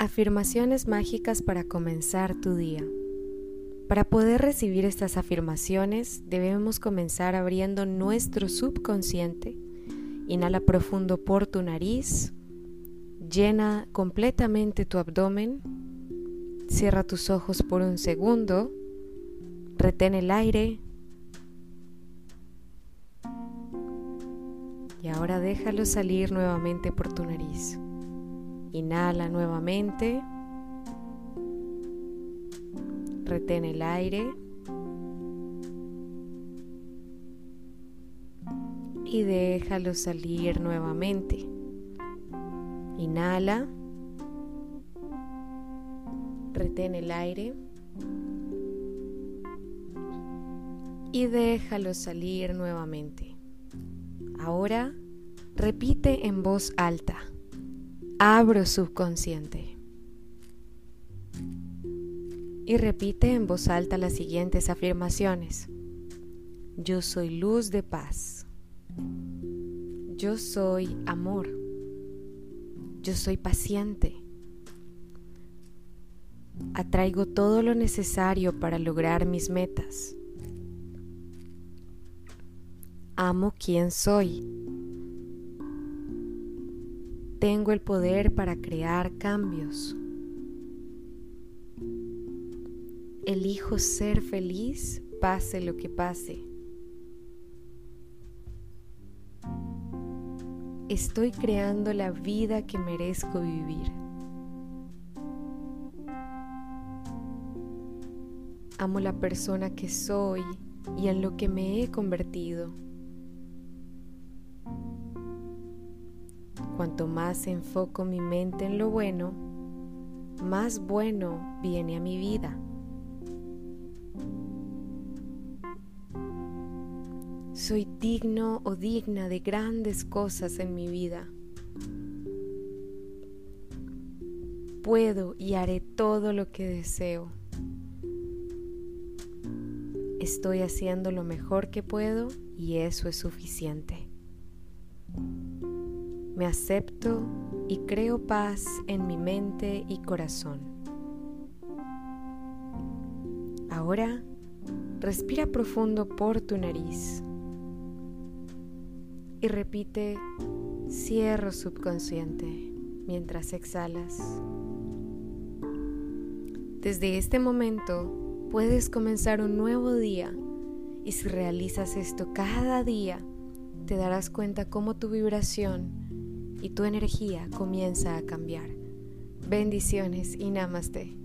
Afirmaciones mágicas para comenzar tu día. Para poder recibir estas afirmaciones debemos comenzar abriendo nuestro subconsciente. Inhala profundo por tu nariz, llena completamente tu abdomen, cierra tus ojos por un segundo, retén el aire y ahora déjalo salir nuevamente por tu nariz. Inhala nuevamente. Retén el aire. Y déjalo salir nuevamente. Inhala. Retén el aire. Y déjalo salir nuevamente. Ahora repite en voz alta abro subconsciente. Y repite en voz alta las siguientes afirmaciones. Yo soy luz de paz. Yo soy amor. Yo soy paciente. Atraigo todo lo necesario para lograr mis metas. Amo quien soy tengo el poder para crear cambios. Elijo ser feliz pase lo que pase. Estoy creando la vida que merezco vivir. Amo la persona que soy y en lo que me he convertido. Cuanto más enfoco mi mente en lo bueno, más bueno viene a mi vida. Soy digno o digna de grandes cosas en mi vida. Puedo y haré todo lo que deseo. Estoy haciendo lo mejor que puedo y eso es suficiente. Me acepto y creo paz en mi mente y corazón. Ahora, respira profundo por tu nariz y repite cierro subconsciente mientras exhalas. Desde este momento puedes comenzar un nuevo día y si realizas esto cada día, te darás cuenta cómo tu vibración y tu energía comienza a cambiar. Bendiciones y namaste.